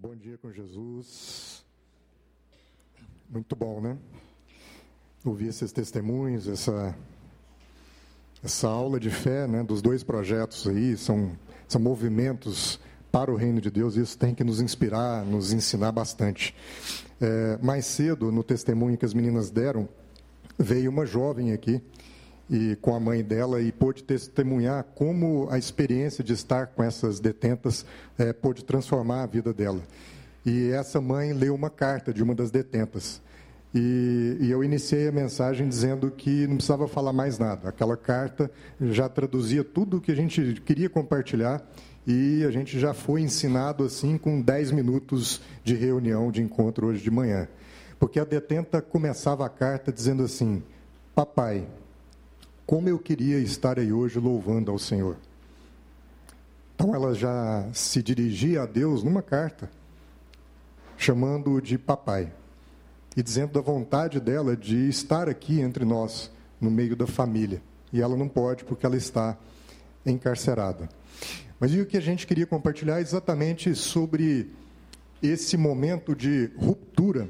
Bom dia com Jesus. Muito bom, né? Ouvir esses testemunhos, essa, essa aula de fé, né? Dos dois projetos aí, são, são movimentos para o reino de Deus, isso tem que nos inspirar, nos ensinar bastante. É, mais cedo, no testemunho que as meninas deram, veio uma jovem aqui, e com a mãe dela e pôde testemunhar como a experiência de estar com essas detentas é, pôde transformar a vida dela. E essa mãe leu uma carta de uma das detentas. E, e, eu iniciei a mensagem dizendo que não precisava falar mais nada. Aquela carta já traduzia tudo o que a gente queria compartilhar e a gente já foi ensinado assim com 10 minutos de reunião, de encontro hoje de manhã. Porque a detenta começava a carta dizendo assim: Papai, como eu queria estar aí hoje louvando ao Senhor. Então ela já se dirigia a Deus numa carta, chamando-o de papai e dizendo da vontade dela de estar aqui entre nós, no meio da família. E ela não pode porque ela está encarcerada. Mas e o que a gente queria compartilhar é exatamente sobre esse momento de ruptura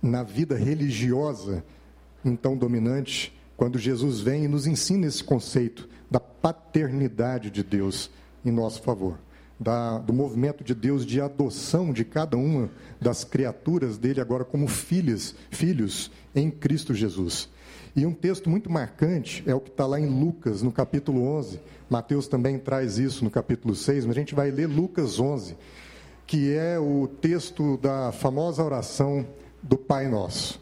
na vida religiosa então dominante quando Jesus vem e nos ensina esse conceito da paternidade de Deus em nosso favor, da, do movimento de Deus de adoção de cada uma das criaturas dele agora como filhos, filhos em Cristo Jesus. E um texto muito marcante é o que está lá em Lucas, no capítulo 11. Mateus também traz isso no capítulo 6, mas a gente vai ler Lucas 11, que é o texto da famosa oração do Pai Nosso.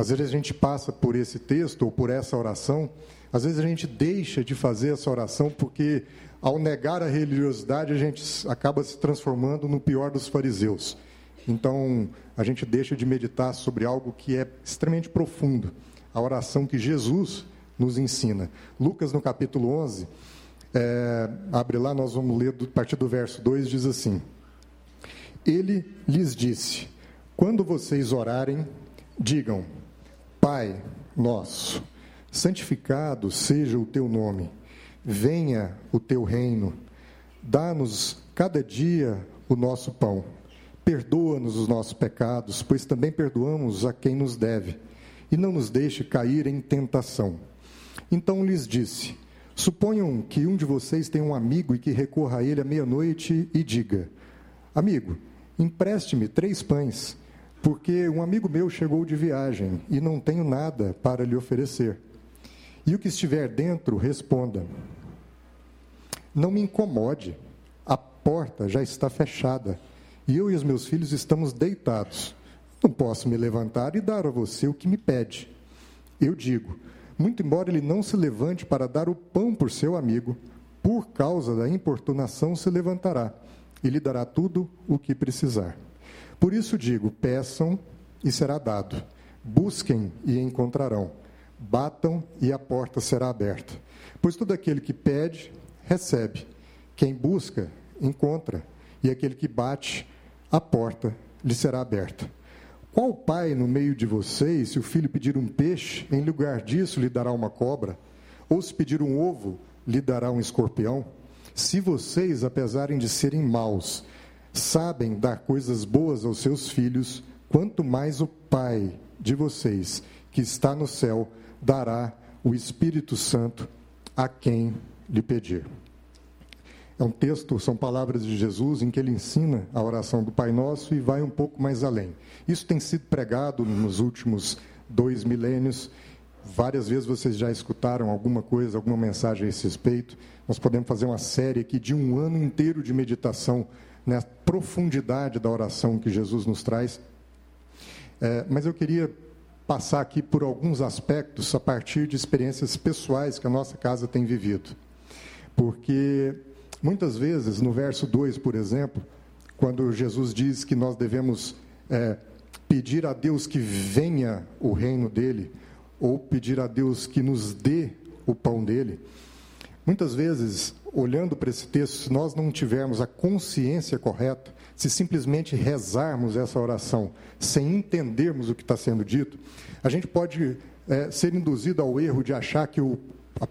Às vezes a gente passa por esse texto ou por essa oração, às vezes a gente deixa de fazer essa oração porque, ao negar a religiosidade, a gente acaba se transformando no pior dos fariseus. Então, a gente deixa de meditar sobre algo que é extremamente profundo, a oração que Jesus nos ensina. Lucas, no capítulo 11, é, abre lá, nós vamos ler a partir do verso 2, diz assim: Ele lhes disse: Quando vocês orarem, digam Pai nosso, santificado seja o teu nome, venha o teu reino, dá-nos cada dia o nosso pão, perdoa-nos os nossos pecados, pois também perdoamos a quem nos deve, e não nos deixe cair em tentação. Então lhes disse: Suponham que um de vocês tem um amigo e que recorra a ele à meia-noite e diga: Amigo, empreste-me três pães porque um amigo meu chegou de viagem e não tenho nada para lhe oferecer. E o que estiver dentro, responda: Não me incomode, a porta já está fechada e eu e os meus filhos estamos deitados. Não posso me levantar e dar a você o que me pede. Eu digo: muito embora ele não se levante para dar o pão por seu amigo, por causa da importunação se levantará e lhe dará tudo o que precisar. Por isso digo: peçam e será dado, busquem e encontrarão, batam e a porta será aberta. Pois todo aquele que pede, recebe, quem busca, encontra, e aquele que bate, a porta lhe será aberta. Qual pai no meio de vocês, se o filho pedir um peixe, em lugar disso lhe dará uma cobra? Ou se pedir um ovo, lhe dará um escorpião? Se vocês, apesar de serem maus, sabem dar coisas boas aos seus filhos, quanto mais o Pai de vocês, que está no céu, dará o Espírito Santo a quem lhe pedir. É um texto, são palavras de Jesus em que ele ensina a oração do Pai Nosso e vai um pouco mais além. Isso tem sido pregado nos últimos dois milênios. Várias vezes vocês já escutaram alguma coisa, alguma mensagem a esse respeito. Nós podemos fazer uma série aqui de um ano inteiro de meditação na profundidade da oração que Jesus nos traz. É, mas eu queria passar aqui por alguns aspectos a partir de experiências pessoais que a nossa casa tem vivido. Porque muitas vezes, no verso 2, por exemplo, quando Jesus diz que nós devemos é, pedir a Deus que venha o reino dele, ou pedir a Deus que nos dê o pão dele, muitas vezes olhando para esse texto, se nós não tivermos a consciência correta, se simplesmente rezarmos essa oração sem entendermos o que está sendo dito, a gente pode é, ser induzido ao erro de achar que o,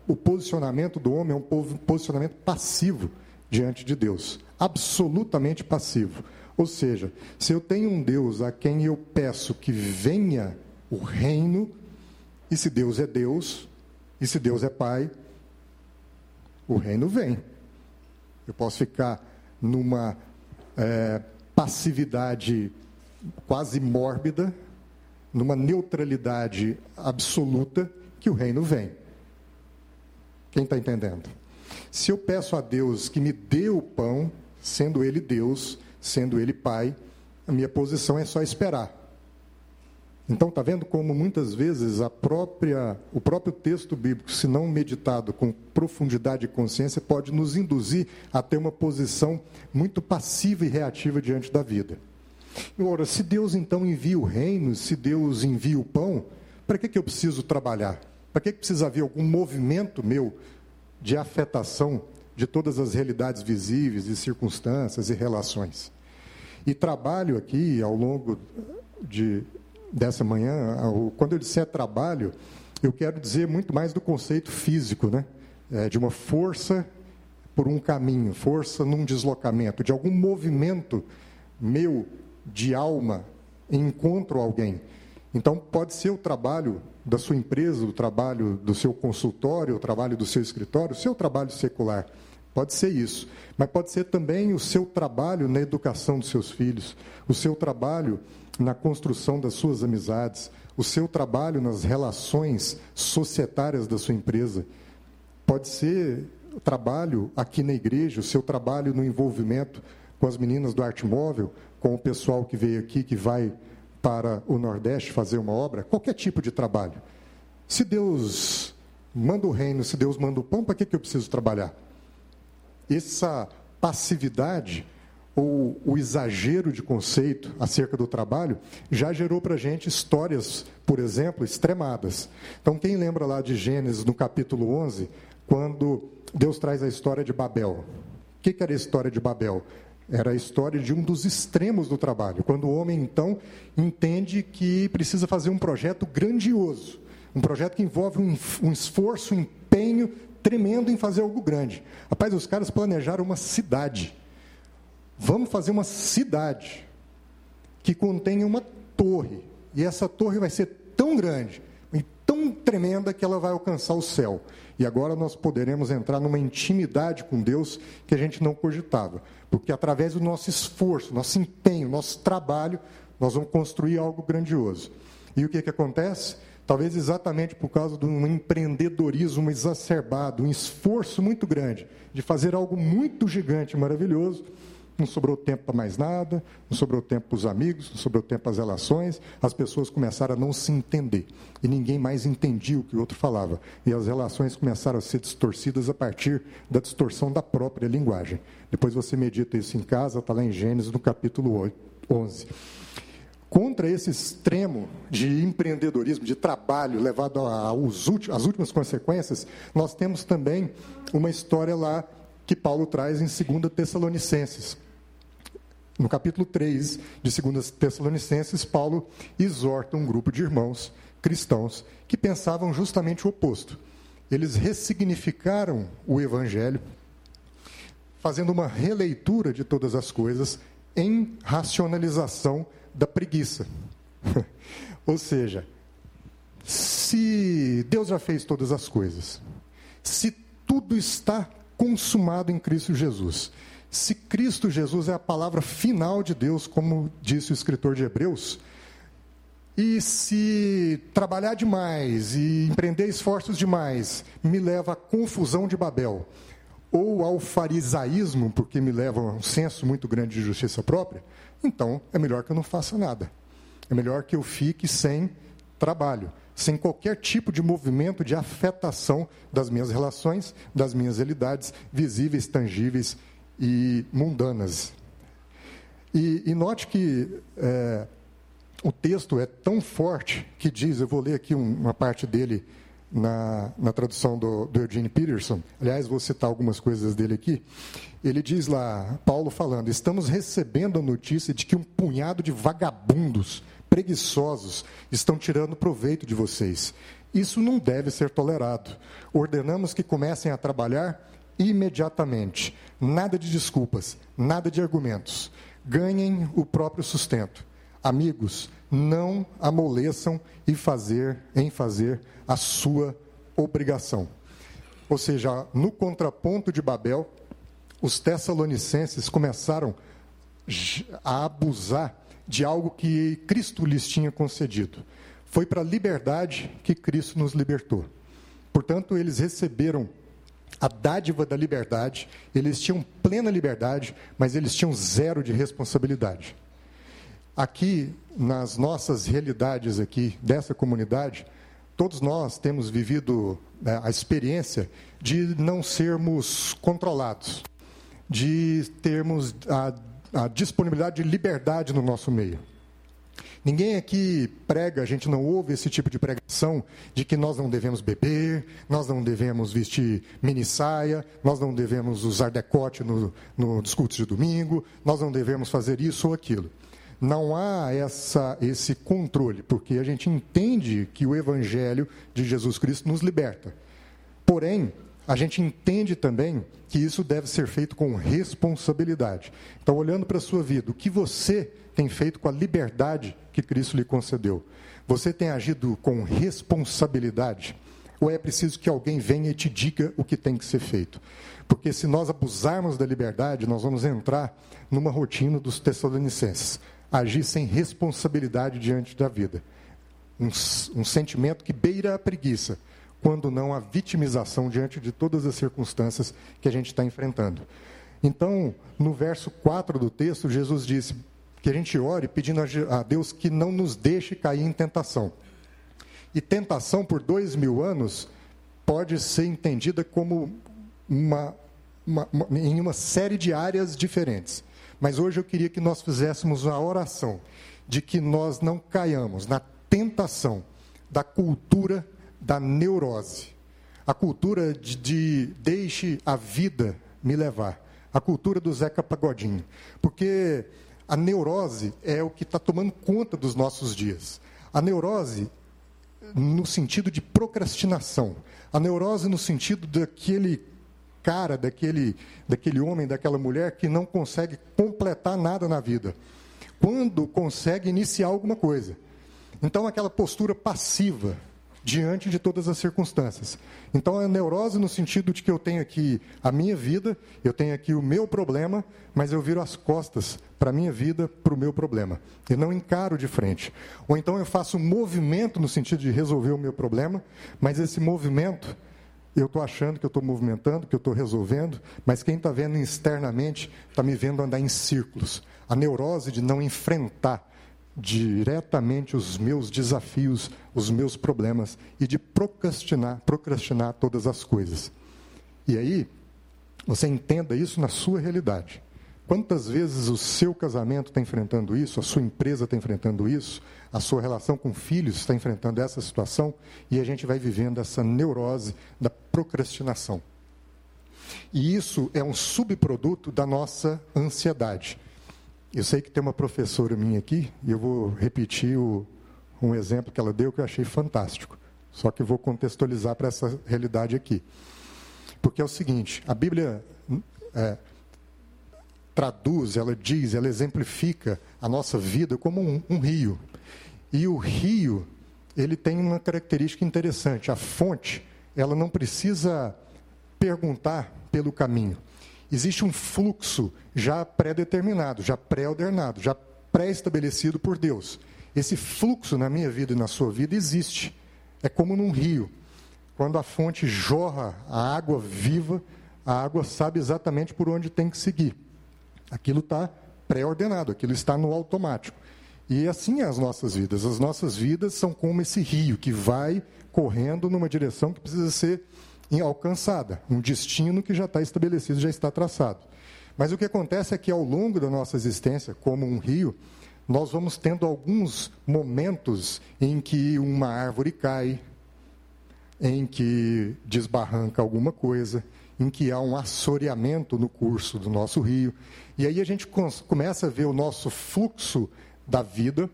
o posicionamento do homem é um posicionamento passivo diante de Deus absolutamente passivo. Ou seja, se eu tenho um Deus a quem eu peço que venha o reino, e se Deus é Deus, e se Deus é Pai, o reino vem. Eu posso ficar numa é, passividade quase mórbida, numa neutralidade absoluta, que o reino vem. Quem está entendendo? Se eu peço a Deus que me dê o pão, sendo Ele Deus, sendo Ele Pai, a minha posição é só esperar. Então, está vendo como muitas vezes a própria, o próprio texto bíblico, se não meditado com profundidade e consciência, pode nos induzir a ter uma posição muito passiva e reativa diante da vida. Ora, se Deus então envia o reino, se Deus envia o pão, para que, que eu preciso trabalhar? Para que, que precisa haver algum movimento meu de afetação de todas as realidades visíveis e circunstâncias e relações? E trabalho aqui, ao longo de, dessa manhã, quando eu disser trabalho, eu quero dizer muito mais do conceito físico, né? É, de uma força por um caminho, força num deslocamento, de algum movimento meu de alma em encontro a alguém. Então, pode ser o trabalho da sua empresa, o trabalho do seu consultório, o trabalho do seu escritório, o seu trabalho secular. Pode ser isso. Mas pode ser também o seu trabalho na educação dos seus filhos, o seu trabalho na construção das suas amizades, o seu trabalho nas relações societárias da sua empresa. Pode ser trabalho aqui na igreja, o seu trabalho no envolvimento com as meninas do Arte Móvel, com o pessoal que veio aqui, que vai para o Nordeste fazer uma obra, qualquer tipo de trabalho. Se Deus manda o reino, se Deus manda o pão, para que, que eu preciso trabalhar? Essa passividade ou o exagero de conceito acerca do trabalho já gerou para a gente histórias, por exemplo, extremadas. Então, quem lembra lá de Gênesis, no capítulo 11, quando Deus traz a história de Babel? O que, que era a história de Babel? Era a história de um dos extremos do trabalho, quando o homem, então, entende que precisa fazer um projeto grandioso, um projeto que envolve um, um esforço, um empenho tremendo em fazer algo grande. Rapaz, os caras planejaram uma cidade. Vamos fazer uma cidade que contenha uma torre. E essa torre vai ser tão grande e tão tremenda que ela vai alcançar o céu. E agora nós poderemos entrar numa intimidade com Deus que a gente não cogitava. Porque através do nosso esforço, nosso empenho, nosso trabalho, nós vamos construir algo grandioso. E o que, que acontece? Talvez exatamente por causa de um empreendedorismo exacerbado, um esforço muito grande de fazer algo muito gigante e maravilhoso, não sobrou tempo para mais nada, não sobrou tempo para os amigos, não sobrou tempo para as relações, as pessoas começaram a não se entender. E ninguém mais entendia o que o outro falava. E as relações começaram a ser distorcidas a partir da distorção da própria linguagem. Depois você medita isso em casa, está lá em Gênesis, no capítulo 11. Contra esse extremo de empreendedorismo, de trabalho levado às últimas consequências, nós temos também uma história lá que Paulo traz em 2 Tessalonicenses. No capítulo 3 de 2 Tessalonicenses, Paulo exorta um grupo de irmãos cristãos que pensavam justamente o oposto. Eles ressignificaram o evangelho, fazendo uma releitura de todas as coisas em racionalização da preguiça. Ou seja, se Deus já fez todas as coisas, se tudo está consumado em Cristo Jesus, se Cristo Jesus é a palavra final de Deus, como disse o escritor de Hebreus, e se trabalhar demais e empreender esforços demais me leva à confusão de Babel, ou ao farisaísmo, porque me leva a um senso muito grande de justiça própria, então é melhor que eu não faça nada. É melhor que eu fique sem trabalho, sem qualquer tipo de movimento de afetação das minhas relações, das minhas realidades visíveis, tangíveis e mundanas. E, e note que é, o texto é tão forte que diz, eu vou ler aqui uma parte dele na, na tradução do, do Eugene Peterson, aliás, vou citar algumas coisas dele aqui. Ele diz lá, Paulo falando: estamos recebendo a notícia de que um punhado de vagabundos, preguiçosos, estão tirando proveito de vocês. Isso não deve ser tolerado. Ordenamos que comecem a trabalhar imediatamente. Nada de desculpas, nada de argumentos. ganhem o próprio sustento. Amigos, não amoleçam e fazer, em fazer a sua obrigação. Ou seja, no contraponto de Babel, os tessalonicenses começaram a abusar de algo que Cristo lhes tinha concedido. Foi para a liberdade que Cristo nos libertou. Portanto, eles receberam a dádiva da liberdade, eles tinham plena liberdade, mas eles tinham zero de responsabilidade. Aqui, nas nossas realidades aqui dessa comunidade, todos nós temos vivido né, a experiência de não sermos controlados, de termos a, a disponibilidade de liberdade no nosso meio. Ninguém aqui prega, a gente não ouve esse tipo de pregação de que nós não devemos beber, nós não devemos vestir mini saia, nós não devemos usar decote no, no discurso de domingo, nós não devemos fazer isso ou aquilo. Não há essa, esse controle, porque a gente entende que o Evangelho de Jesus Cristo nos liberta. Porém, a gente entende também que isso deve ser feito com responsabilidade. Então, olhando para a sua vida, o que você tem feito com a liberdade que Cristo lhe concedeu? Você tem agido com responsabilidade? Ou é preciso que alguém venha e te diga o que tem que ser feito? Porque se nós abusarmos da liberdade, nós vamos entrar numa rotina dos tessalonicenses agir sem responsabilidade diante da vida. Um, um, sentimento que beira a preguiça, quando não a vitimização diante de todas as circunstâncias que a gente está enfrentando. Então, no verso 4 do texto, Jesus disse que a gente ore pedindo a Deus que não nos deixe cair em tentação. E tentação, por dois mil anos, pode ser entendida como uma, uma, uma, em uma série de áreas diferentes. Mas hoje eu queria que nós fizéssemos uma oração de que nós não caiamos na tentação da cultura da neurose. A cultura de, de deixe a vida me levar. A cultura do Zeca Pagodinho. Porque a neurose é o que está tomando conta dos nossos dias. A neurose no sentido de procrastinação. A neurose no sentido daquele cara daquele, daquele homem, daquela mulher que não consegue completar nada na vida. Quando consegue iniciar alguma coisa. Então, aquela postura passiva diante de todas as circunstâncias. Então, é neurose no sentido de que eu tenho aqui a minha vida, eu tenho aqui o meu problema, mas eu viro as costas para a minha vida, para o meu problema. Eu não encaro de frente. Ou então eu faço um movimento no sentido de resolver o meu problema, mas esse movimento eu estou achando que eu estou movimentando, que eu estou resolvendo, mas quem está vendo externamente está me vendo andar em círculos. A neurose de não enfrentar diretamente os meus desafios, os meus problemas e de procrastinar, procrastinar todas as coisas. E aí, você entenda isso na sua realidade. Quantas vezes o seu casamento está enfrentando isso, a sua empresa está enfrentando isso, a sua relação com filhos está enfrentando essa situação e a gente vai vivendo essa neurose da procrastinação. E isso é um subproduto da nossa ansiedade. Eu sei que tem uma professora minha aqui, e eu vou repetir o, um exemplo que ela deu que eu achei fantástico. Só que vou contextualizar para essa realidade aqui. Porque é o seguinte: a Bíblia é, traduz, ela diz, ela exemplifica a nossa vida como um, um rio. E o rio, ele tem uma característica interessante. A fonte, ela não precisa perguntar pelo caminho. Existe um fluxo já pré-determinado, já pré-ordenado, já pré-estabelecido por Deus. Esse fluxo na minha vida e na sua vida existe. É como num rio. Quando a fonte jorra a água viva, a água sabe exatamente por onde tem que seguir. Aquilo está pré-ordenado, aquilo está no automático. E assim é as nossas vidas. As nossas vidas são como esse rio que vai correndo numa direção que precisa ser alcançada, um destino que já está estabelecido, já está traçado. Mas o que acontece é que ao longo da nossa existência, como um rio, nós vamos tendo alguns momentos em que uma árvore cai, em que desbarranca alguma coisa, em que há um assoreamento no curso do nosso rio. E aí a gente começa a ver o nosso fluxo da vida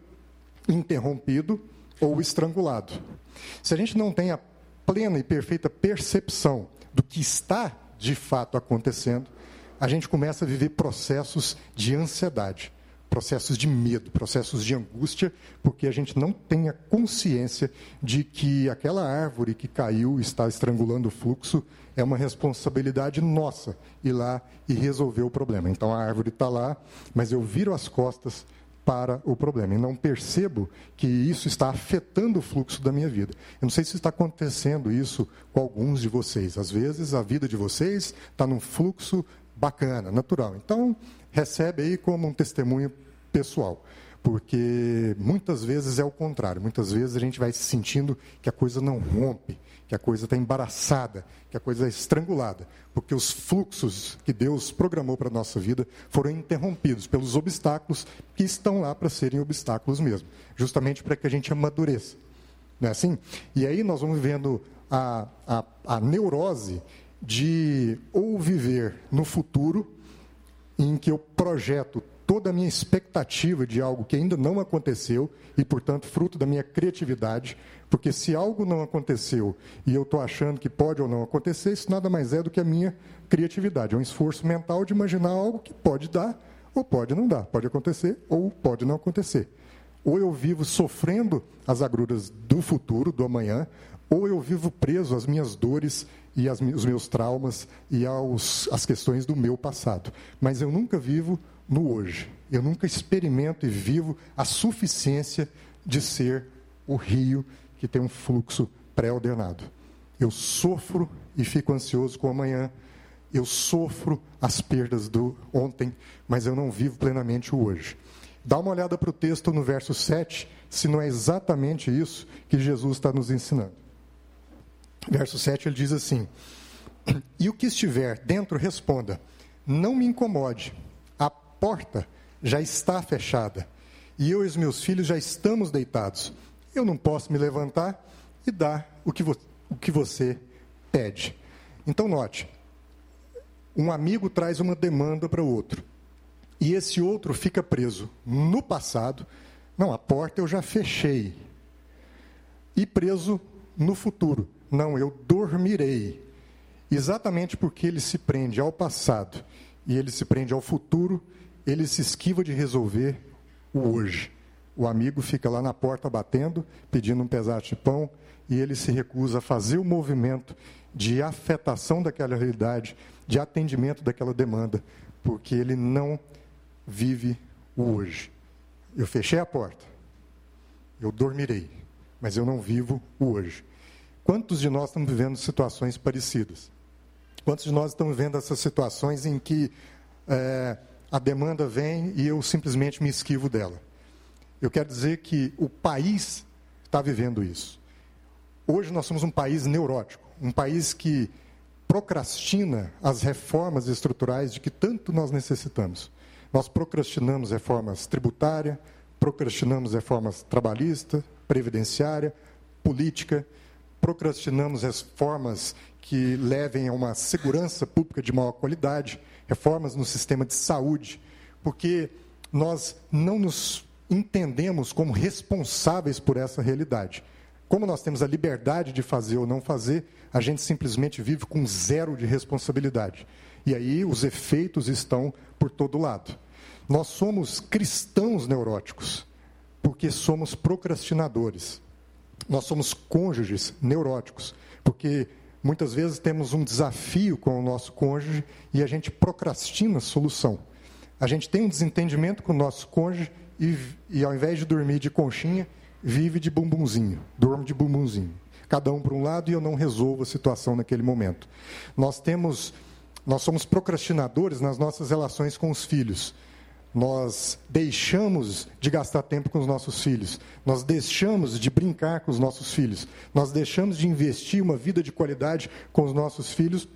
interrompido ou estrangulado. Se a gente não tem a plena e perfeita percepção do que está de fato acontecendo, a gente começa a viver processos de ansiedade. processos de medo, processos de angústia, porque a gente não tem a consciência de que aquela árvore que caiu está estrangulando o fluxo é uma responsabilidade nossa ir lá e resolver o problema. Então a árvore está lá, mas eu viro as costas para o problema e não percebo que isso está afetando o fluxo da minha vida. Eu não sei se está acontecendo isso com alguns de vocês. Às vezes a vida de vocês está num fluxo bacana, natural. Então recebe aí como um testemunho pessoal porque muitas vezes é o contrário. Muitas vezes a gente vai se sentindo que a coisa não rompe, que a coisa está embaraçada, que a coisa é estrangulada, porque os fluxos que Deus programou para a nossa vida foram interrompidos pelos obstáculos que estão lá para serem obstáculos mesmo, justamente para que a gente amadureça. Não é assim? E aí nós vamos vendo a, a, a neurose de ou viver no futuro, em que eu projeto toda a minha expectativa de algo que ainda não aconteceu e, portanto, fruto da minha criatividade, porque se algo não aconteceu e eu estou achando que pode ou não acontecer, isso nada mais é do que a minha criatividade. É um esforço mental de imaginar algo que pode dar ou pode não dar, pode acontecer ou pode não acontecer. Ou eu vivo sofrendo as agruras do futuro, do amanhã, ou eu vivo preso às minhas dores e as, os meus traumas e aos, as questões do meu passado. Mas eu nunca vivo no hoje. Eu nunca experimento e vivo a suficiência de ser o rio que tem um fluxo pré-ordenado. Eu sofro e fico ansioso com o amanhã. Eu sofro as perdas do ontem, mas eu não vivo plenamente o hoje. Dá uma olhada para o texto no verso 7, se não é exatamente isso que Jesus está nos ensinando. Verso 7 ele diz assim: E o que estiver dentro, responda: Não me incomode porta já está fechada e eu e os meus filhos já estamos deitados. Eu não posso me levantar e dar o que, vo o que você pede. Então, note: um amigo traz uma demanda para o outro e esse outro fica preso no passado. Não, a porta eu já fechei. E preso no futuro. Não, eu dormirei. Exatamente porque ele se prende ao passado e ele se prende ao futuro ele se esquiva de resolver o hoje. O amigo fica lá na porta batendo, pedindo um pedaço de pão, e ele se recusa a fazer o movimento de afetação daquela realidade, de atendimento daquela demanda, porque ele não vive o hoje. Eu fechei a porta, eu dormirei, mas eu não vivo o hoje. Quantos de nós estamos vivendo situações parecidas? Quantos de nós estamos vivendo essas situações em que é, a demanda vem e eu simplesmente me esquivo dela. Eu quero dizer que o país está vivendo isso. Hoje nós somos um país neurótico, um país que procrastina as reformas estruturais de que tanto nós necessitamos. Nós procrastinamos reformas tributária, procrastinamos reformas trabalhista, previdenciária, política, procrastinamos reformas que levem a uma segurança pública de maior qualidade, reformas no sistema de saúde, porque nós não nos entendemos como responsáveis por essa realidade. Como nós temos a liberdade de fazer ou não fazer, a gente simplesmente vive com zero de responsabilidade. E aí os efeitos estão por todo lado. Nós somos cristãos neuróticos, porque somos procrastinadores. Nós somos cônjuges neuróticos, porque Muitas vezes temos um desafio com o nosso cônjuge e a gente procrastina a solução. A gente tem um desentendimento com o nosso cônjuge e, e ao invés de dormir de conchinha, vive de bumbumzinho, dorme de bumbumzinho. Cada um para um lado e eu não resolvo a situação naquele momento. Nós temos, nós somos procrastinadores nas nossas relações com os filhos nós deixamos de gastar tempo com os nossos filhos, nós deixamos de brincar com os nossos filhos, nós deixamos de investir uma vida de qualidade com os nossos filhos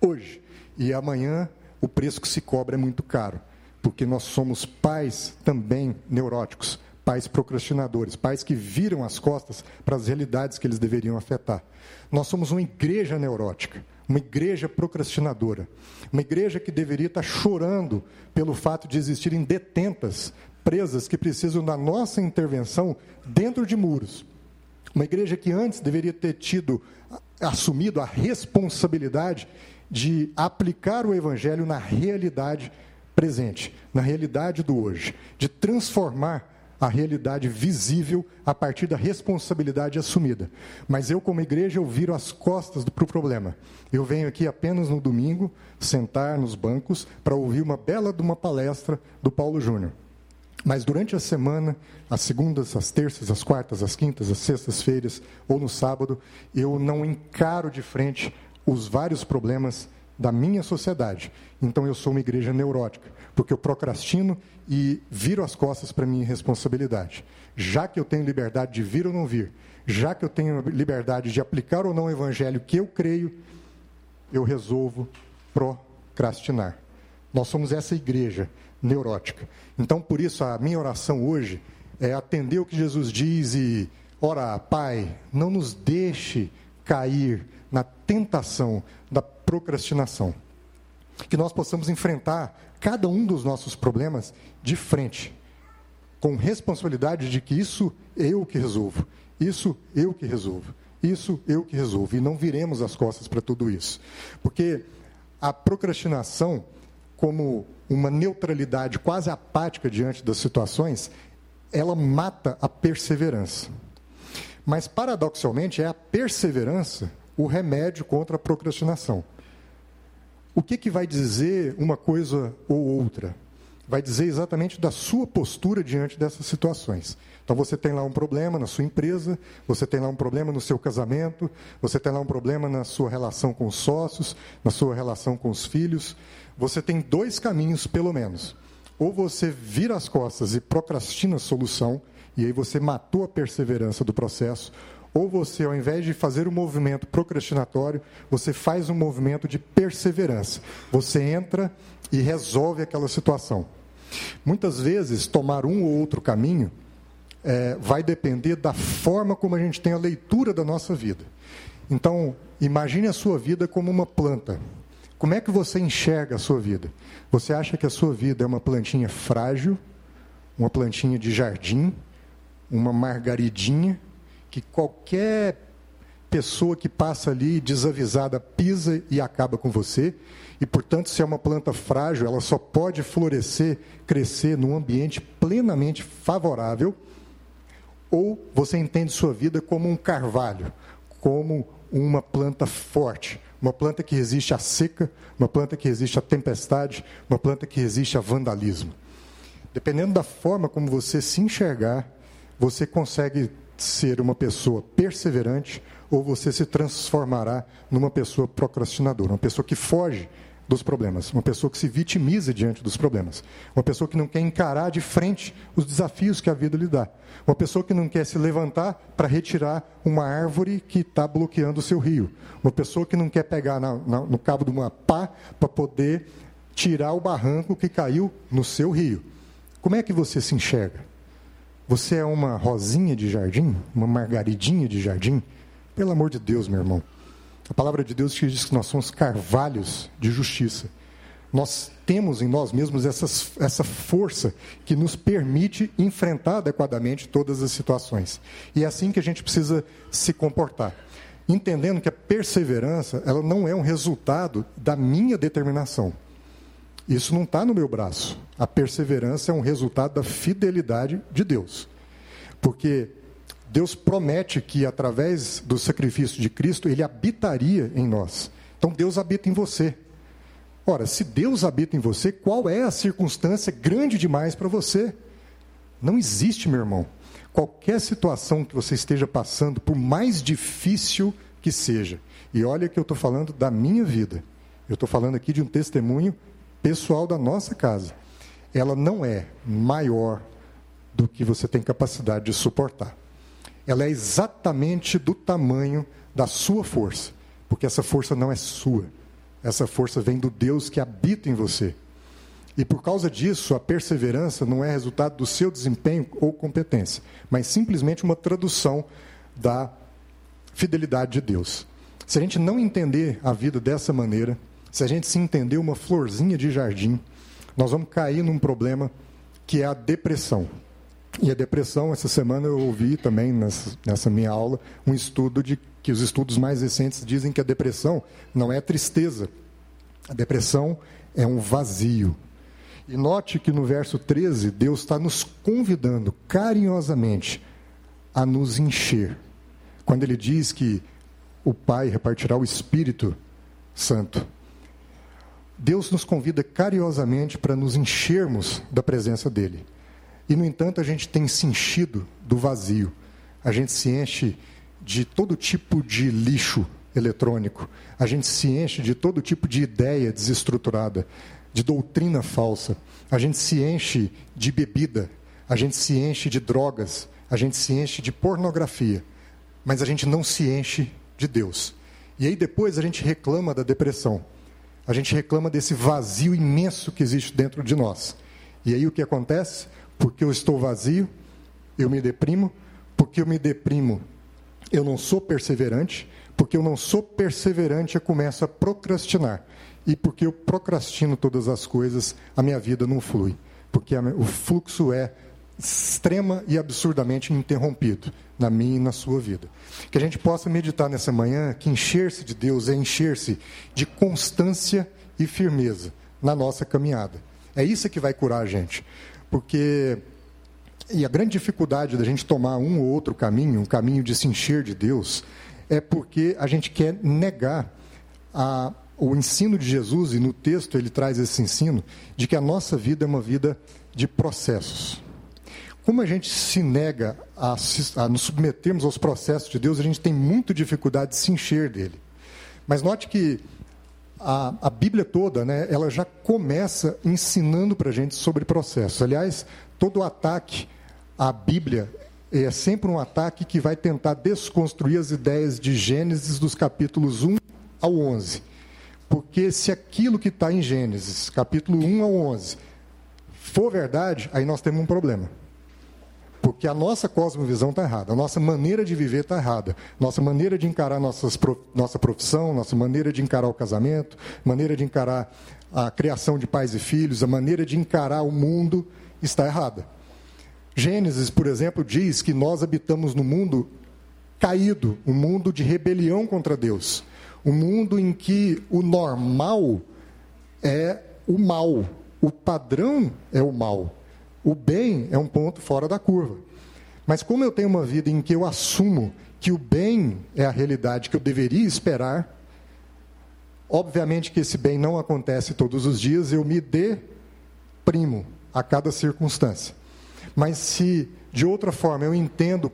hoje. E amanhã o preço que se cobra é muito caro, porque nós somos pais também neuróticos, pais procrastinadores, pais que viram as costas para as realidades que eles deveriam afetar. Nós somos uma igreja neurótica uma igreja procrastinadora, uma igreja que deveria estar chorando pelo fato de existirem detentas, presas que precisam da nossa intervenção dentro de muros. Uma igreja que antes deveria ter tido assumido a responsabilidade de aplicar o evangelho na realidade presente, na realidade do hoje, de transformar a realidade visível a partir da responsabilidade assumida. Mas eu, como igreja, eu viro as costas para o problema. Eu venho aqui apenas no domingo, sentar nos bancos, para ouvir uma bela de uma palestra do Paulo Júnior. Mas durante a semana, as segundas, as terças, as quartas, as quintas, as sextas-feiras ou no sábado, eu não encaro de frente os vários problemas da minha sociedade. Então eu sou uma igreja neurótica, porque eu procrastino e viro as costas para minha responsabilidade. Já que eu tenho liberdade de vir ou não vir, já que eu tenho liberdade de aplicar ou não o evangelho que eu creio, eu resolvo procrastinar. Nós somos essa igreja neurótica. Então, por isso, a minha oração hoje é atender o que Jesus diz e orar, Pai, não nos deixe cair na tentação da procrastinação. Que nós possamos enfrentar cada um dos nossos problemas de frente, com responsabilidade de que isso eu que resolvo, isso eu que resolvo, isso eu que resolvo, e não viremos as costas para tudo isso. Porque a procrastinação, como uma neutralidade quase apática diante das situações, ela mata a perseverança. Mas, paradoxalmente, é a perseverança o remédio contra a procrastinação. O que, que vai dizer uma coisa ou outra? Vai dizer exatamente da sua postura diante dessas situações. Então você tem lá um problema na sua empresa, você tem lá um problema no seu casamento, você tem lá um problema na sua relação com os sócios, na sua relação com os filhos. Você tem dois caminhos, pelo menos. Ou você vira as costas e procrastina a solução, e aí você matou a perseverança do processo, ou você, ao invés de fazer um movimento procrastinatório, você faz um movimento de perseverança. Você entra e resolve aquela situação. Muitas vezes, tomar um ou outro caminho é, vai depender da forma como a gente tem a leitura da nossa vida. Então, imagine a sua vida como uma planta. Como é que você enxerga a sua vida? Você acha que a sua vida é uma plantinha frágil, uma plantinha de jardim, uma margaridinha, que qualquer pessoa que passa ali desavisada pisa e acaba com você. E, portanto, se é uma planta frágil, ela só pode florescer, crescer num ambiente plenamente favorável. Ou você entende sua vida como um carvalho, como uma planta forte, uma planta que resiste à seca, uma planta que resiste à tempestade, uma planta que resiste a vandalismo. Dependendo da forma como você se enxergar, você consegue ser uma pessoa perseverante ou você se transformará numa pessoa procrastinadora, uma pessoa que foge dos problemas, uma pessoa que se vitimiza diante dos problemas, uma pessoa que não quer encarar de frente os desafios que a vida lhe dá, uma pessoa que não quer se levantar para retirar uma árvore que está bloqueando o seu rio, uma pessoa que não quer pegar na, na, no cabo de uma pá para poder tirar o barranco que caiu no seu rio. Como é que você se enxerga? Você é uma rosinha de jardim? Uma margaridinha de jardim? Pelo amor de Deus, meu irmão. A palavra de Deus diz que nós somos carvalhos de justiça. Nós temos em nós mesmos essa, essa força que nos permite enfrentar adequadamente todas as situações. E é assim que a gente precisa se comportar. Entendendo que a perseverança ela não é um resultado da minha determinação. Isso não está no meu braço. A perseverança é um resultado da fidelidade de Deus. Porque Deus promete que, através do sacrifício de Cristo, Ele habitaria em nós. Então, Deus habita em você. Ora, se Deus habita em você, qual é a circunstância grande demais para você? Não existe, meu irmão. Qualquer situação que você esteja passando, por mais difícil que seja, e olha que eu estou falando da minha vida, eu estou falando aqui de um testemunho pessoal da nossa casa, ela não é maior do que você tem capacidade de suportar. Ela é exatamente do tamanho da sua força, porque essa força não é sua. Essa força vem do Deus que habita em você. E por causa disso, a perseverança não é resultado do seu desempenho ou competência, mas simplesmente uma tradução da fidelidade de Deus. Se a gente não entender a vida dessa maneira, se a gente se entender uma florzinha de jardim, nós vamos cair num problema que é a depressão. E a depressão, essa semana eu ouvi também nessa, minha aula um estudo de que os estudos mais recentes dizem que a depressão não é tristeza. A depressão é um vazio. E note que no verso 13, Deus está nos convidando carinhosamente a nos encher. Quando ele diz que o Pai repartirá o Espírito Santo. Deus nos convida carinhosamente para nos enchermos da presença dele. E, no entanto, a gente tem se enchido do vazio. A gente se enche de todo tipo de lixo eletrônico. A gente se enche de todo tipo de ideia desestruturada, de doutrina falsa. A gente se enche de bebida. A gente se enche de drogas. A gente se enche de pornografia. Mas a gente não se enche de Deus. E aí depois a gente reclama da depressão. A gente reclama desse vazio imenso que existe dentro de nós. E aí o que acontece? Porque eu estou vazio, eu me deprimo. Porque eu me deprimo, eu não sou perseverante. Porque eu não sou perseverante, eu começo a procrastinar. E porque eu procrastino todas as coisas, a minha vida não flui. Porque o fluxo é extrema e absurdamente interrompido na minha e na sua vida. Que a gente possa meditar nessa manhã que encher-se de Deus é encher-se de constância e firmeza na nossa caminhada. É isso que vai curar a gente. Porque e a grande dificuldade da gente tomar um ou outro caminho, um caminho de se encher de Deus, é porque a gente quer negar a, o ensino de Jesus, e no texto ele traz esse ensino, de que a nossa vida é uma vida de processos. Como a gente se nega a, a nos submetermos aos processos de Deus, a gente tem muita dificuldade de se encher dele. Mas note que a, a Bíblia toda, né, ela já começa ensinando para a gente sobre processos. Aliás, todo ataque à Bíblia é sempre um ataque que vai tentar desconstruir as ideias de Gênesis dos capítulos 1 ao 11. Porque se aquilo que está em Gênesis, capítulo 1 ao 11, for verdade, aí nós temos um problema. Porque a nossa cosmovisão está errada, a nossa maneira de viver está errada, nossa maneira de encarar nossas, nossa profissão, nossa maneira de encarar o casamento, maneira de encarar a criação de pais e filhos, a maneira de encarar o mundo está errada. Gênesis, por exemplo, diz que nós habitamos no mundo caído, um mundo de rebelião contra Deus, um mundo em que o normal é o mal, o padrão é o mal. O bem é um ponto fora da curva. Mas como eu tenho uma vida em que eu assumo que o bem é a realidade que eu deveria esperar, obviamente que esse bem não acontece todos os dias, eu me deprimo a cada circunstância. Mas se de outra forma eu entendo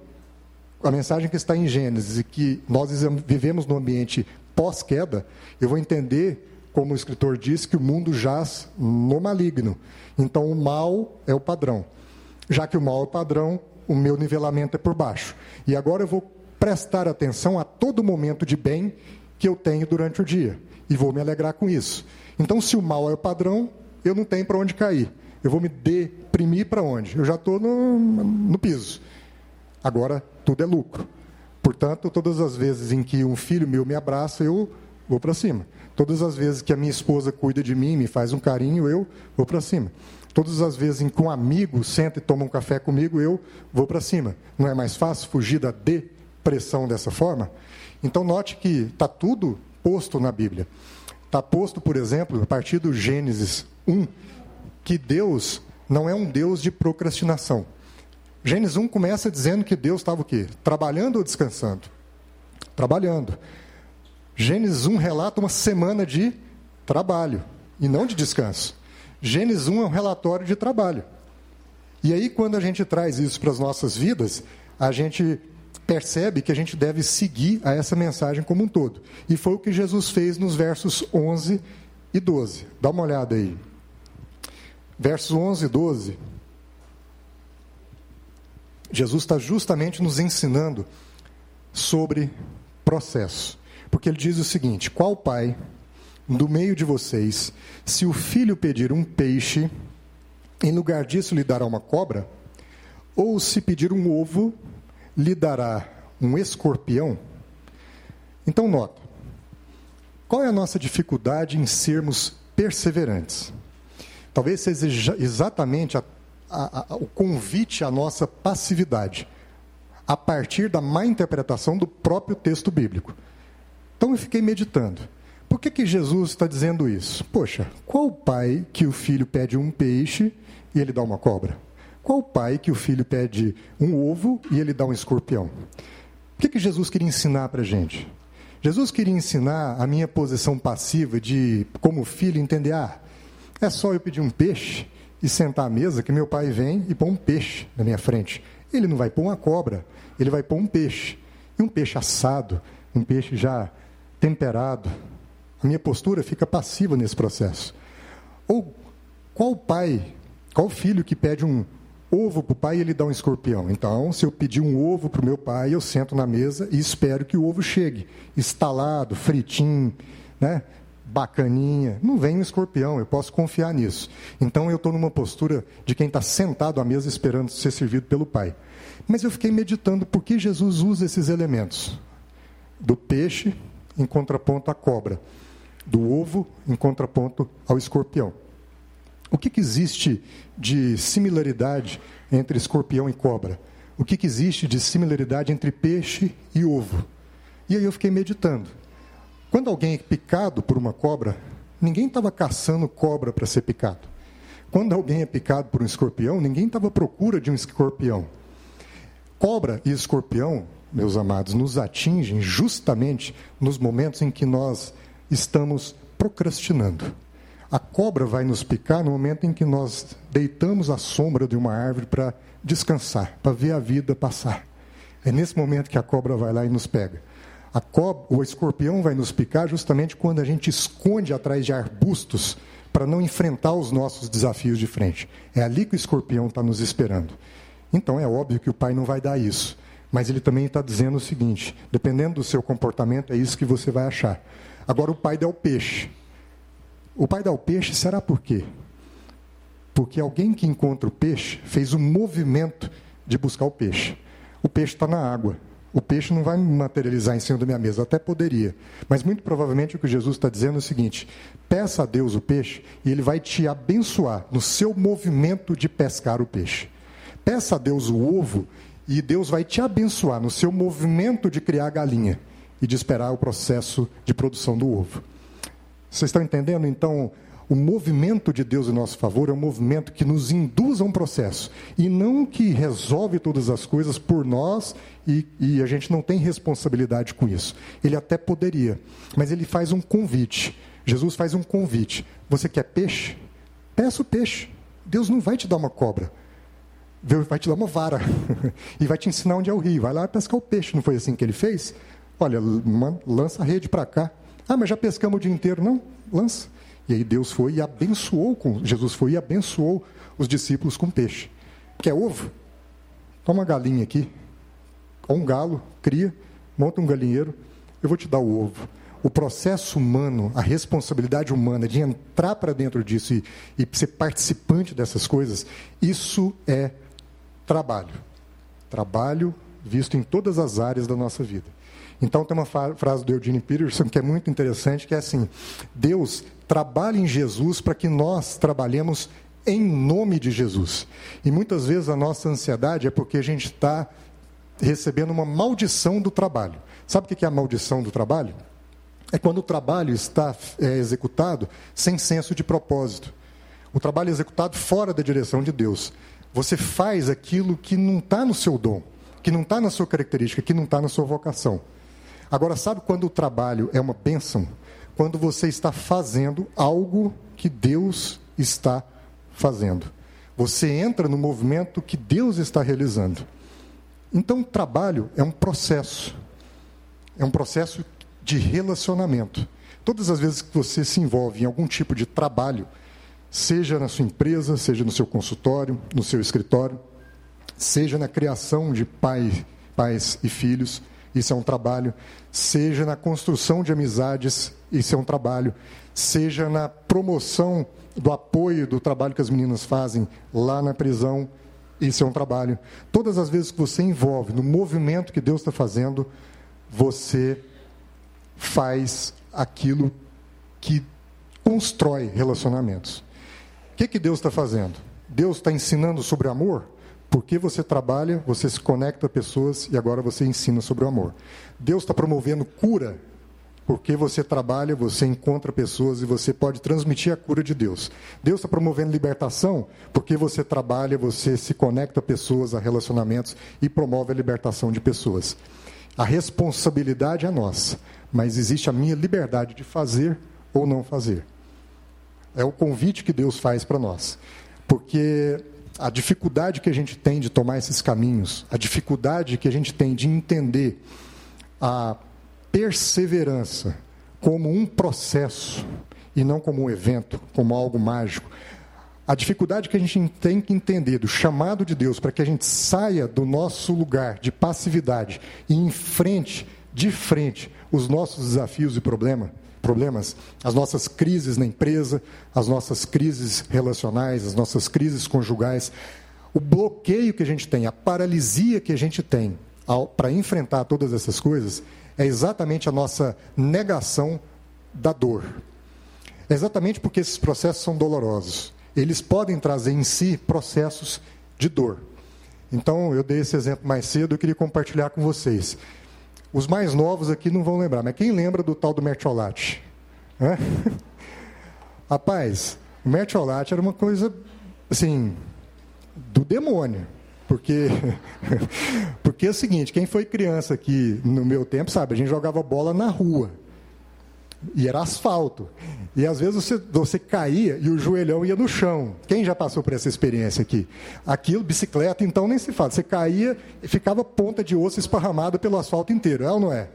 a mensagem que está em Gênesis e que nós vivemos num ambiente pós-queda, eu vou entender como o escritor diz, que o mundo jaz no maligno. Então o mal é o padrão. Já que o mal é o padrão, o meu nivelamento é por baixo. E agora eu vou prestar atenção a todo momento de bem que eu tenho durante o dia. E vou me alegrar com isso. Então, se o mal é o padrão, eu não tenho para onde cair. Eu vou me deprimir para onde? Eu já estou no, no piso. Agora, tudo é lucro. Portanto, todas as vezes em que um filho meu me abraça, eu vou para cima. Todas as vezes que a minha esposa cuida de mim, me faz um carinho, eu vou para cima. Todas as vezes em que um amigo senta e toma um café comigo, eu vou para cima. Não é mais fácil fugir da depressão dessa forma? Então, note que está tudo posto na Bíblia. Está posto, por exemplo, a partir do Gênesis 1, que Deus não é um Deus de procrastinação. Gênesis 1 começa dizendo que Deus estava o quê? Trabalhando ou descansando? Trabalhando. Gênesis 1 relata uma semana de trabalho e não de descanso. Gênesis 1 é um relatório de trabalho. E aí, quando a gente traz isso para as nossas vidas, a gente percebe que a gente deve seguir a essa mensagem como um todo. E foi o que Jesus fez nos versos 11 e 12. Dá uma olhada aí. Versos 11 e 12. Jesus está justamente nos ensinando sobre processo. Porque ele diz o seguinte: Qual pai do meio de vocês, se o filho pedir um peixe, em lugar disso lhe dará uma cobra? Ou se pedir um ovo, lhe dará um escorpião? Então, nota: qual é a nossa dificuldade em sermos perseverantes? Talvez seja exatamente a, a, a, o convite à nossa passividade, a partir da má interpretação do próprio texto bíblico. Então eu fiquei meditando. Por que, que Jesus está dizendo isso? Poxa, qual pai que o filho pede um peixe e ele dá uma cobra? Qual pai que o filho pede um ovo e ele dá um escorpião? O que, que Jesus queria ensinar para a gente? Jesus queria ensinar a minha posição passiva de, como filho, entender: ah, é só eu pedir um peixe e sentar à mesa que meu pai vem e põe um peixe na minha frente. Ele não vai pôr uma cobra, ele vai pôr um peixe. E um peixe assado, um peixe já temperado. A minha postura fica passiva nesse processo. Ou qual pai, qual filho que pede um ovo para o pai e ele dá um escorpião? Então, se eu pedir um ovo para o meu pai, eu sento na mesa e espero que o ovo chegue, estalado, fritinho, né? bacaninha. Não vem um escorpião, eu posso confiar nisso. Então eu estou numa postura de quem está sentado à mesa esperando ser servido pelo Pai. Mas eu fiquei meditando por que Jesus usa esses elementos: do peixe em contraponto à cobra, do ovo em contraponto ao escorpião. O que, que existe de similaridade entre escorpião e cobra? O que, que existe de similaridade entre peixe e ovo? E aí eu fiquei meditando. Quando alguém é picado por uma cobra, ninguém estava caçando cobra para ser picado. Quando alguém é picado por um escorpião, ninguém estava à procura de um escorpião. Cobra e escorpião, meus amados, nos atingem justamente nos momentos em que nós estamos procrastinando. A cobra vai nos picar no momento em que nós deitamos à sombra de uma árvore para descansar, para ver a vida passar. É nesse momento que a cobra vai lá e nos pega. A cobra, o escorpião vai nos picar justamente quando a gente esconde atrás de arbustos para não enfrentar os nossos desafios de frente. É ali que o escorpião está nos esperando. Então é óbvio que o pai não vai dar isso. Mas ele também está dizendo o seguinte: dependendo do seu comportamento, é isso que você vai achar. Agora o pai dá o peixe. O pai dá o peixe, será por quê? Porque alguém que encontra o peixe fez um movimento de buscar o peixe. O peixe está na água. O peixe não vai materializar em cima da minha mesa, até poderia. Mas muito provavelmente o que Jesus está dizendo é o seguinte: peça a Deus o peixe e ele vai te abençoar no seu movimento de pescar o peixe. Peça a Deus o ovo e Deus vai te abençoar no seu movimento de criar a galinha e de esperar o processo de produção do ovo. Vocês estão entendendo? Então, o movimento de Deus em nosso favor é um movimento que nos induz a um processo e não que resolve todas as coisas por nós e, e, a gente não tem responsabilidade com isso. Ele até poderia, mas ele faz um convite. Jesus faz um convite. Você quer peixe? Peça o peixe. Deus não vai te dar uma cobra. Vai te dar uma vara e vai te ensinar onde é o rio. Vai lá pescar o peixe. Não foi assim que ele fez? Olha, lança a rede para cá. Ah, mas já pescamos o dia inteiro. Não, lança. E aí Deus foi e abençoou, com, Jesus foi e abençoou os discípulos com peixe. Quer ovo? Toma uma galinha aqui, ou um galo, cria, monta um galinheiro, eu vou te dar o ovo. O processo humano, a responsabilidade humana de entrar para dentro disso e, e ser participante dessas coisas, isso é trabalho. Trabalho visto em todas as áreas da nossa vida. Então tem uma frase do Eugene Peterson que é muito interessante, que é assim: Deus trabalha em Jesus para que nós trabalhemos em nome de Jesus. E muitas vezes a nossa ansiedade é porque a gente está recebendo uma maldição do trabalho. Sabe o que é a maldição do trabalho? É quando o trabalho está é, executado sem senso de propósito. O trabalho é executado fora da direção de Deus. Você faz aquilo que não está no seu dom, que não está na sua característica, que não está na sua vocação. Agora, sabe quando o trabalho é uma bênção? Quando você está fazendo algo que Deus está fazendo. Você entra no movimento que Deus está realizando. Então, o trabalho é um processo. É um processo de relacionamento. Todas as vezes que você se envolve em algum tipo de trabalho, seja na sua empresa, seja no seu consultório, no seu escritório, seja na criação de pai, pais e filhos, isso é um trabalho, seja na construção de amizades, isso é um trabalho, seja na promoção do apoio do trabalho que as meninas fazem lá na prisão, isso é um trabalho. Todas as vezes que você envolve no movimento que Deus está fazendo, você faz aquilo que constrói relacionamentos. O que, que Deus está fazendo? Deus está ensinando sobre amor? Porque você trabalha, você se conecta a pessoas e agora você ensina sobre o amor. Deus está promovendo cura Porque você trabalha, você encontra pessoas e você pode transmitir a cura de Deus. Deus está promovendo libertação porque você trabalha, você se conecta a pessoas, a relacionamentos e promove a libertação de pessoas. A responsabilidade é nossa, mas existe a minha liberdade de fazer ou não fazer. É o convite que Deus faz para nós. Porque a dificuldade que a gente tem de tomar esses caminhos, a dificuldade que a gente tem de entender a perseverança como um processo e não como um evento, como algo mágico. A dificuldade que a gente tem que entender do chamado de Deus para que a gente saia do nosso lugar de passividade e enfrente de frente os nossos desafios e problema, problemas, as nossas crises na empresa, as nossas crises relacionais, as nossas crises conjugais, o bloqueio que a gente tem, a paralisia que a gente tem para enfrentar todas essas coisas, é exatamente a nossa negação da dor. É exatamente porque esses processos são dolorosos. Eles podem trazer em si processos de dor. Então, eu dei esse exemplo mais cedo, eu queria compartilhar com vocês. Os mais novos aqui não vão lembrar, mas quem lembra do tal do mertiolate? É? Rapaz, o mertiolate era uma coisa, assim, do demônio. Porque, porque é o seguinte, quem foi criança aqui no meu tempo, sabe, a gente jogava bola na rua. E era asfalto. E às vezes você, você caía e o joelhão ia no chão. Quem já passou por essa experiência aqui? Aquilo, bicicleta, então nem se fala. Você caía e ficava ponta de osso esparramada pelo asfalto inteiro, é ou não é?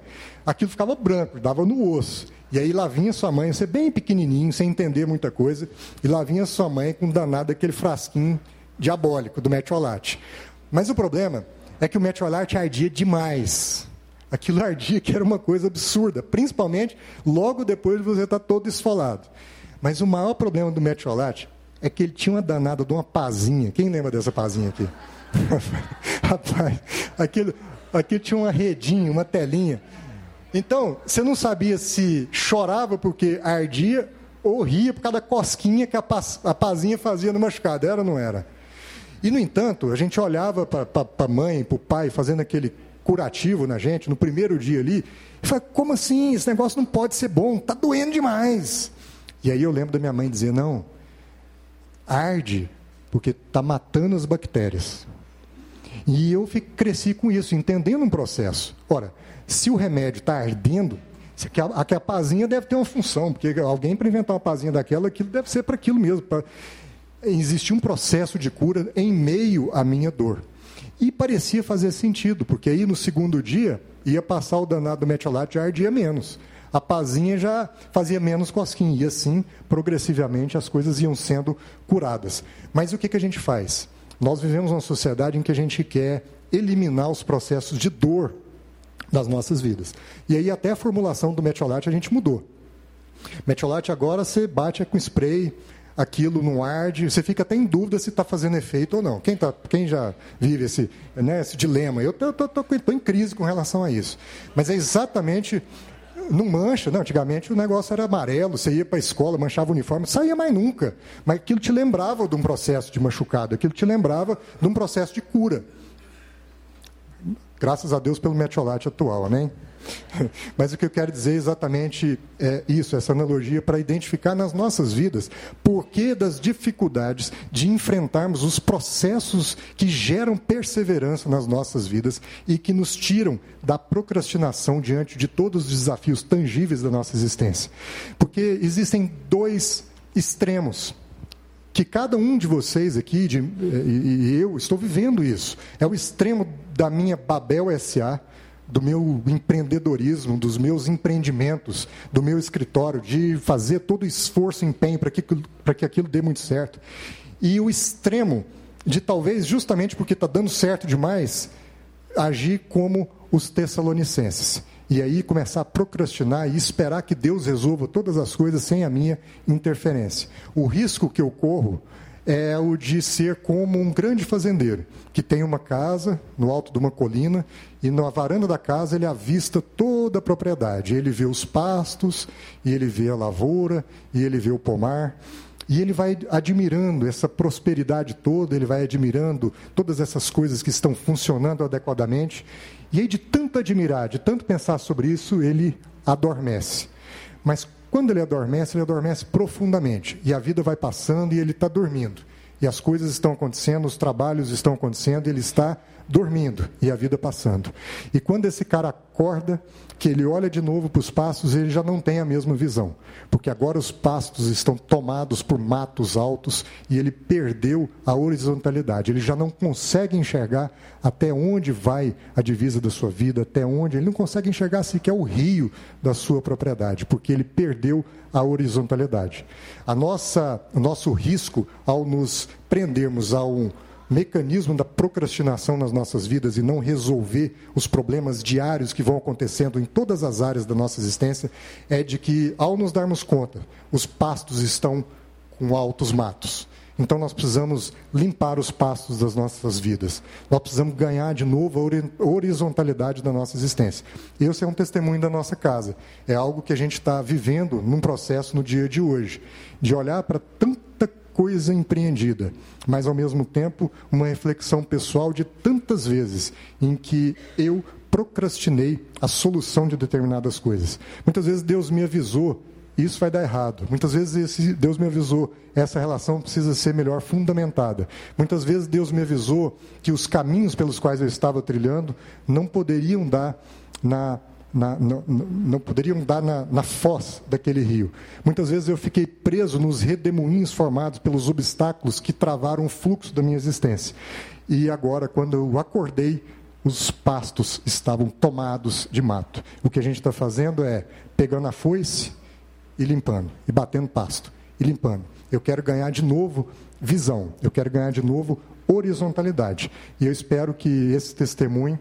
Aquilo ficava branco, dava no osso. E aí lá vinha sua mãe, você bem pequenininho, sem entender muita coisa, e lá vinha sua mãe com danado aquele frasquinho diabólico do metiolate. Mas o problema é que o metiolate ardia demais. Aquilo ardia que era uma coisa absurda, principalmente logo depois de você estar todo esfolado. Mas o maior problema do metiolate é que ele tinha uma danada de uma pazinha. Quem lembra dessa pazinha aqui? Rapaz, aquilo, tinha uma redinha, uma telinha. Então, você não sabia se chorava porque ardia ou ria por causa da cosquinha que a, a pazinha fazia no machucado. Era ou não era? E, no entanto, a gente olhava para a mãe, para o pai, fazendo aquele curativo na gente, no primeiro dia ali, e falava, como assim? Esse negócio não pode ser bom, está doendo demais. E aí eu lembro da minha mãe dizer, não, arde, porque está matando as bactérias. E eu cresci com isso, entendendo um processo. Ora, se o remédio está ardendo, a, a pazinha deve ter uma função, porque alguém para inventar uma pazinha daquela, aquilo deve ser para aquilo mesmo, para existia um processo de cura em meio à minha dor. E parecia fazer sentido, porque aí no segundo dia ia passar o danado do metiolate já ardia menos. A pazinha já fazia menos cosquinha. E assim, progressivamente, as coisas iam sendo curadas. Mas o que, que a gente faz? Nós vivemos uma sociedade em que a gente quer eliminar os processos de dor das nossas vidas. E aí até a formulação do metiolate a gente mudou. Metiolate agora você bate com spray, aquilo não arde, você fica até em dúvida se está fazendo efeito ou não. Quem, tá, quem já vive esse, né, esse dilema? Eu estou em crise com relação a isso. Mas é exatamente. Não mancha, não. Antigamente o negócio era amarelo, você ia para a escola, manchava o uniforme, saía mais nunca. Mas aquilo te lembrava de um processo de machucado, aquilo te lembrava de um processo de cura. Graças a Deus pelo metiolate atual, amém? Mas o que eu quero dizer é exatamente é isso, essa analogia, para identificar nas nossas vidas por que das dificuldades de enfrentarmos os processos que geram perseverança nas nossas vidas e que nos tiram da procrastinação diante de todos os desafios tangíveis da nossa existência. Porque existem dois extremos que cada um de vocês aqui, de, e, e eu, estou vivendo isso. É o extremo da minha Babel SA, do meu empreendedorismo, dos meus empreendimentos, do meu escritório, de fazer todo o esforço e empenho para que, que aquilo dê muito certo. E o extremo de talvez, justamente porque está dando certo demais, agir como os tessalonicenses. E aí começar a procrastinar e esperar que Deus resolva todas as coisas sem a minha interferência. O risco que eu corro é o de ser como um grande fazendeiro, que tem uma casa no alto de uma colina e na varanda da casa ele avista toda a propriedade. Ele vê os pastos, e ele vê a lavoura, e ele vê o pomar. E ele vai admirando essa prosperidade toda, ele vai admirando todas essas coisas que estão funcionando adequadamente. E aí, de tanto admirar, de tanto pensar sobre isso, ele adormece. Mas quando ele adormece, ele adormece profundamente. E a vida vai passando e ele está dormindo. E as coisas estão acontecendo, os trabalhos estão acontecendo, ele está dormindo e a vida passando. E quando esse cara acorda, que ele olha de novo para os pastos, ele já não tem a mesma visão, porque agora os pastos estão tomados por matos altos e ele perdeu a horizontalidade. Ele já não consegue enxergar até onde vai a divisa da sua vida, até onde ele não consegue enxergar sequer o rio da sua propriedade, porque ele perdeu a horizontalidade. A nossa, o nosso risco ao nos prendermos a um mecanismo da procrastinação nas nossas vidas e não resolver os problemas diários que vão acontecendo em todas as áreas da nossa existência é de que, ao nos darmos conta, os pastos estão com altos matos. Então nós precisamos limpar os pastos das nossas vidas. Nós precisamos ganhar de novo a horizontalidade da nossa existência. Esse é um testemunho da nossa casa. É algo que a gente está vivendo num processo no dia de hoje, de olhar para tanta coisa empreendida, mas ao mesmo tempo uma reflexão pessoal de tantas vezes em que eu procrastinei a solução de determinadas coisas. Muitas vezes Deus me avisou, isso vai dar errado. Muitas vezes Deus me avisou, essa relação precisa ser melhor fundamentada. Muitas vezes Deus me avisou que os caminhos pelos quais eu estava trilhando não poderiam dar na na, não, não, poderiam dar na, na foz daquele rio. Muitas vezes eu fiquei preso nos redemoinhos formados pelos obstáculos que travaram o fluxo da minha existência. E agora, quando eu acordei, os pastos estavam tomados de mato. O que a gente está fazendo é pegando a foice e limpando, e batendo pasto, e limpando. Eu quero ganhar de novo visão, eu quero ganhar de novo horizontalidade. E eu espero que esse testemunho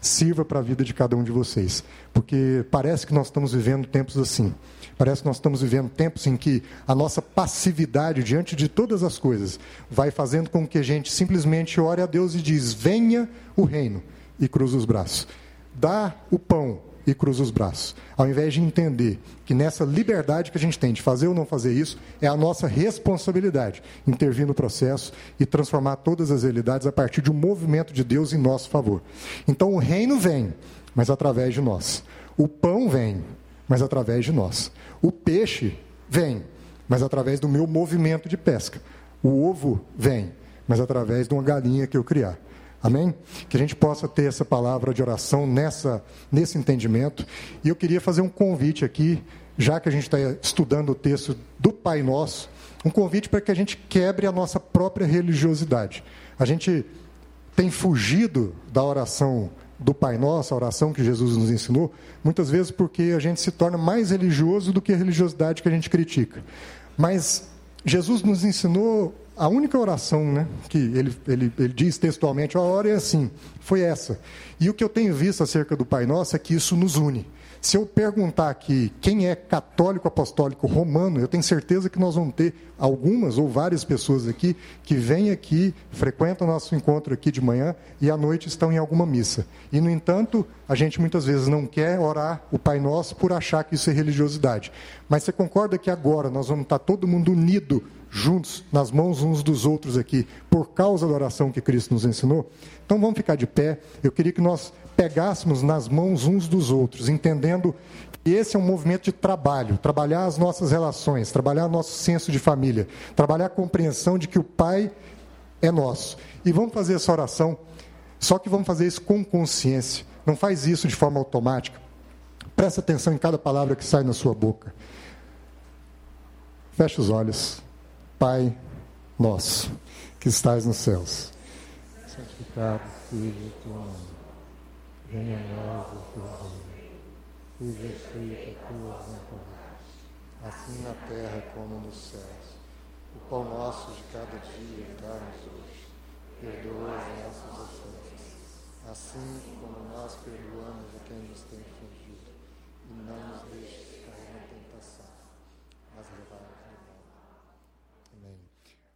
sirva para a vida de cada um de vocês. Porque parece que nós estamos vivendo tempos assim. Parece que nós estamos vivendo tempos em que a nossa passividade diante de todas as coisas vai fazendo com que a gente simplesmente ore a Deus e diz: venha o reino, e cruza os braços. Dá o pão, e cruza os braços. Ao invés de entender que nessa liberdade que a gente tem de fazer ou não fazer isso, é a nossa responsabilidade intervir no processo e transformar todas as realidades a partir de um movimento de Deus em nosso favor. Então o reino vem, mas através de nós. O pão vem, mas através de nós. O peixe vem, mas através do meu movimento de pesca. O ovo vem, mas através de uma galinha que eu criar. Amém? Que a gente possa ter essa palavra de oração nessa, nesse entendimento. E eu queria fazer um convite aqui, já que a gente está estudando o texto do Pai Nosso, um convite para que a gente quebre a nossa própria religiosidade. A gente tem fugido da oração do Pai Nosso, a oração que Jesus nos ensinou, muitas vezes porque a gente se torna mais religioso do que a religiosidade que a gente critica. Mas Jesus nos ensinou a única oração né, que ele, ele, ele diz textualmente, a hora é assim, foi essa. E o que eu tenho visto acerca do Pai Nosso é que isso nos une. Se eu perguntar aqui quem é católico apostólico romano, eu tenho certeza que nós vamos ter algumas ou várias pessoas aqui que vêm aqui, frequentam nosso encontro aqui de manhã e à noite estão em alguma missa. E, no entanto, a gente muitas vezes não quer orar o Pai Nosso por achar que isso é religiosidade. Mas você concorda que agora nós vamos estar todo mundo unido juntos, nas mãos uns dos outros aqui, por causa da oração que Cristo nos ensinou? Então vamos ficar de pé. Eu queria que nós pegássemos nas mãos uns dos outros, entendendo que esse é um movimento de trabalho, trabalhar as nossas relações, trabalhar nosso senso de família, trabalhar a compreensão de que o Pai é nosso. E vamos fazer essa oração, só que vamos fazer isso com consciência. Não faz isso de forma automática. Presta atenção em cada palavra que sai na sua boca. Feche os olhos. Pai nosso, que estás nos céus. Santificado seja o teu nome. Venha a nós o teu reino. Seja feita a tua vontade, assim na terra como nos céus. O pão nosso de cada dia dá-nos hoje. Perdoa as nossas ofensas, assim como nós perdoamos a quem nos tem ofendido. E não nos deixes cair na tentação, mas levar